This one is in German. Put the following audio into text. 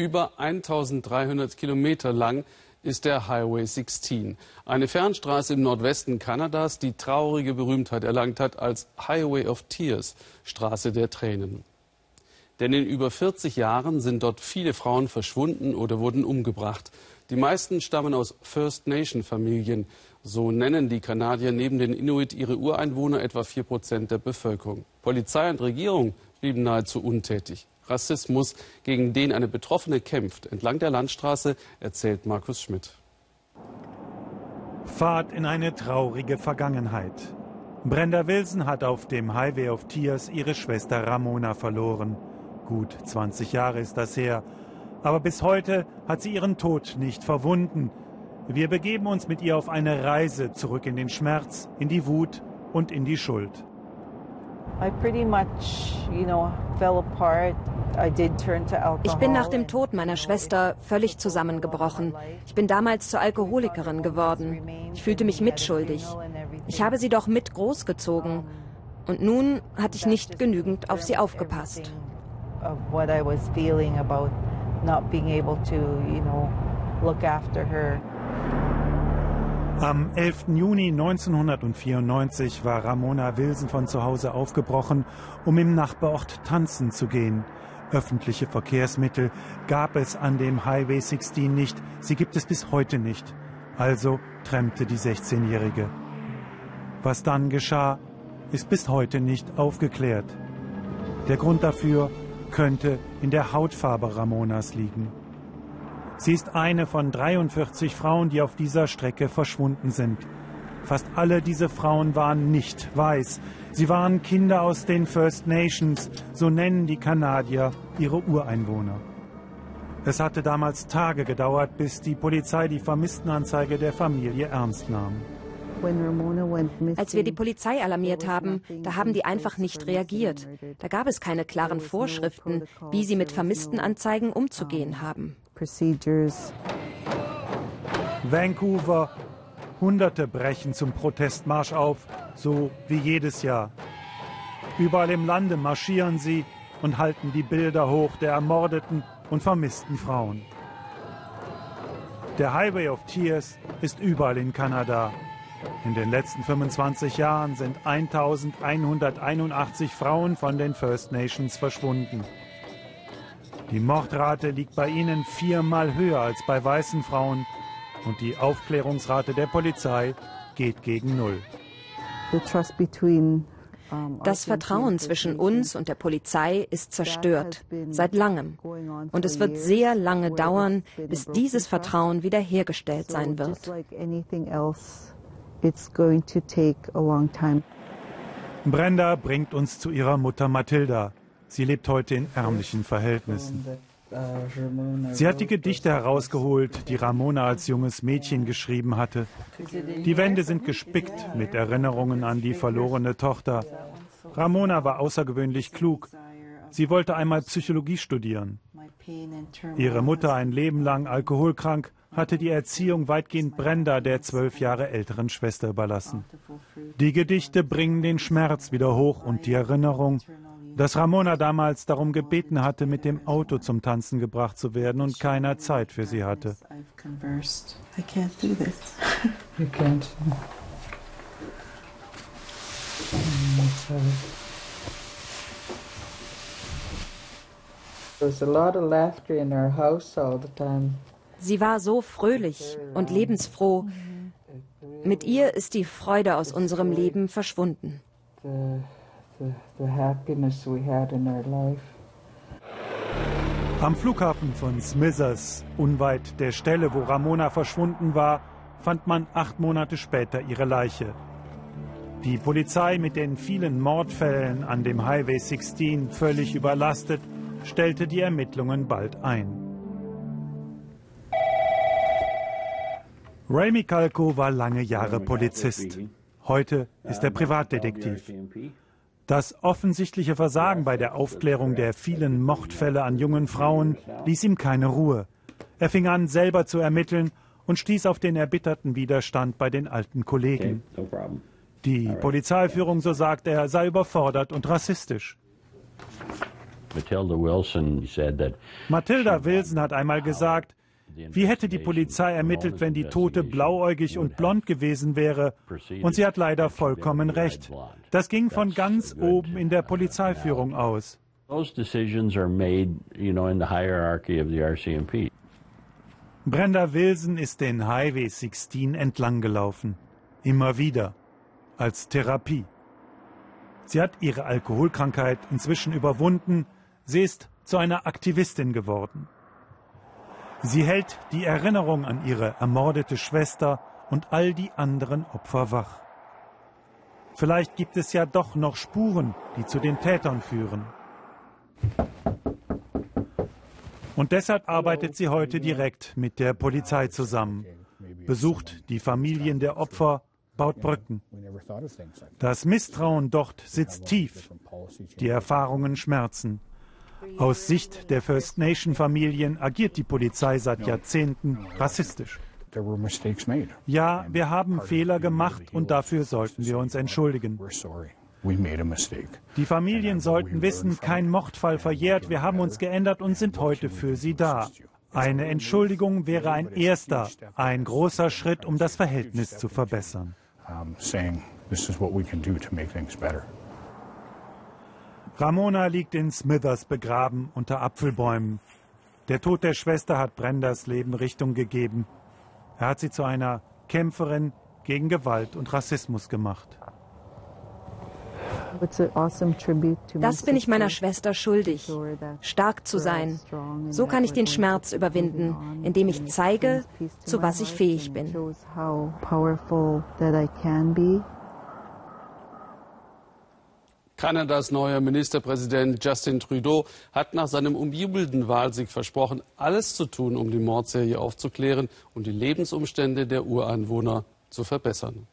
Über 1300 Kilometer lang ist der Highway 16, eine Fernstraße im Nordwesten Kanadas, die traurige Berühmtheit erlangt hat als Highway of Tears, Straße der Tränen. Denn in über 40 Jahren sind dort viele Frauen verschwunden oder wurden umgebracht. Die meisten stammen aus First Nation Familien. So nennen die Kanadier neben den Inuit ihre Ureinwohner etwa 4 Prozent der Bevölkerung. Polizei und Regierung blieben nahezu untätig. Rassismus, gegen den eine Betroffene kämpft. Entlang der Landstraße erzählt Markus Schmidt. Fahrt in eine traurige Vergangenheit. Brenda Wilson hat auf dem Highway of Tears ihre Schwester Ramona verloren. Gut 20 Jahre ist das her. Aber bis heute hat sie ihren Tod nicht verwunden. Wir begeben uns mit ihr auf eine Reise zurück in den Schmerz, in die Wut und in die Schuld. Ich bin nach dem Tod meiner Schwester völlig zusammengebrochen. Ich bin damals zur Alkoholikerin geworden. Ich fühlte mich mitschuldig. Ich habe sie doch mit großgezogen. Und nun hatte ich nicht genügend auf sie aufgepasst. Not being able to, you know, look after her. Am 11. Juni 1994 war Ramona Wilson von zu Hause aufgebrochen, um im Nachbarort tanzen zu gehen. Öffentliche Verkehrsmittel gab es an dem Highway 16 nicht, sie gibt es bis heute nicht. Also trennte die 16-Jährige. Was dann geschah, ist bis heute nicht aufgeklärt. Der Grund dafür könnte in der Hautfarbe Ramonas liegen. Sie ist eine von 43 Frauen, die auf dieser Strecke verschwunden sind. Fast alle diese Frauen waren nicht weiß. Sie waren Kinder aus den First Nations, so nennen die Kanadier ihre Ureinwohner. Es hatte damals Tage gedauert, bis die Polizei die Vermisstenanzeige der Familie ernst nahm. Als wir die Polizei alarmiert haben, da haben die einfach nicht reagiert. Da gab es keine klaren Vorschriften, wie sie mit Vermisstenanzeigen umzugehen haben. Vancouver. Hunderte brechen zum Protestmarsch auf, so wie jedes Jahr. Überall im Lande marschieren sie und halten die Bilder hoch der ermordeten und vermissten Frauen. Der Highway of Tears ist überall in Kanada. In den letzten 25 Jahren sind 1181 Frauen von den First Nations verschwunden. Die Mordrate liegt bei ihnen viermal höher als bei weißen Frauen und die Aufklärungsrate der Polizei geht gegen Null. Das Vertrauen zwischen uns und der Polizei ist zerstört, seit langem. Und es wird sehr lange dauern, bis dieses Vertrauen wiederhergestellt sein wird. Brenda bringt uns zu ihrer Mutter Mathilda. Sie lebt heute in ärmlichen Verhältnissen. Sie hat die Gedichte herausgeholt, die Ramona als junges Mädchen geschrieben hatte. Die Wände sind gespickt mit Erinnerungen an die verlorene Tochter. Ramona war außergewöhnlich klug. Sie wollte einmal Psychologie studieren. Ihre Mutter, ein Leben lang alkoholkrank, hatte die Erziehung weitgehend Brenda, der zwölf Jahre älteren Schwester, überlassen. Die Gedichte bringen den Schmerz wieder hoch und die Erinnerung dass Ramona damals darum gebeten hatte, mit dem Auto zum Tanzen gebracht zu werden und keiner Zeit für sie hatte. Sie war so fröhlich und lebensfroh. Mit ihr ist die Freude aus unserem Leben verschwunden the, the happiness we had in our life. Am Flughafen von Smithers, unweit der Stelle, wo Ramona verschwunden war, fand man acht Monate später ihre Leiche. Die Polizei mit den vielen Mordfällen an dem Highway 16 völlig überlastet, stellte die Ermittlungen bald ein. Ray Michalko war lange Jahre Polizist. Heute ist er Privatdetektiv. Das offensichtliche Versagen bei der Aufklärung der vielen Mordfälle an jungen Frauen ließ ihm keine Ruhe. Er fing an, selber zu ermitteln und stieß auf den erbitterten Widerstand bei den alten Kollegen. Die Polizeiführung, so sagt er, sei überfordert und rassistisch. Matilda Wilson hat einmal gesagt, wie hätte die Polizei ermittelt, wenn die Tote blauäugig und blond gewesen wäre? Und sie hat leider vollkommen recht. Das ging von ganz oben in der Polizeiführung aus. Brenda Wilson ist den Highway 16 entlang gelaufen. Immer wieder. Als Therapie. Sie hat ihre Alkoholkrankheit inzwischen überwunden. Sie ist zu einer Aktivistin geworden. Sie hält die Erinnerung an ihre ermordete Schwester und all die anderen Opfer wach. Vielleicht gibt es ja doch noch Spuren, die zu den Tätern führen. Und deshalb arbeitet sie heute direkt mit der Polizei zusammen, besucht die Familien der Opfer, baut Brücken. Das Misstrauen dort sitzt tief, die Erfahrungen schmerzen. Aus Sicht der First Nation Familien agiert die Polizei seit Jahrzehnten rassistisch. Ja, wir haben Fehler gemacht und dafür sollten wir uns entschuldigen. Die Familien sollten wissen, kein Mordfall verjährt, wir haben uns geändert und sind heute für sie da. Eine Entschuldigung wäre ein erster, ein großer Schritt, um das Verhältnis zu verbessern. Ramona liegt in Smithers begraben unter Apfelbäumen. Der Tod der Schwester hat Brendas Leben Richtung gegeben. Er hat sie zu einer Kämpferin gegen Gewalt und Rassismus gemacht. Das bin ich meiner Schwester schuldig, stark zu sein. So kann ich den Schmerz überwinden, indem ich zeige, zu was ich fähig bin. Kanadas neuer Ministerpräsident Justin Trudeau hat nach seinem umjubelten Wahlsieg versprochen, alles zu tun, um die Mordserie aufzuklären und die Lebensumstände der Ureinwohner zu verbessern.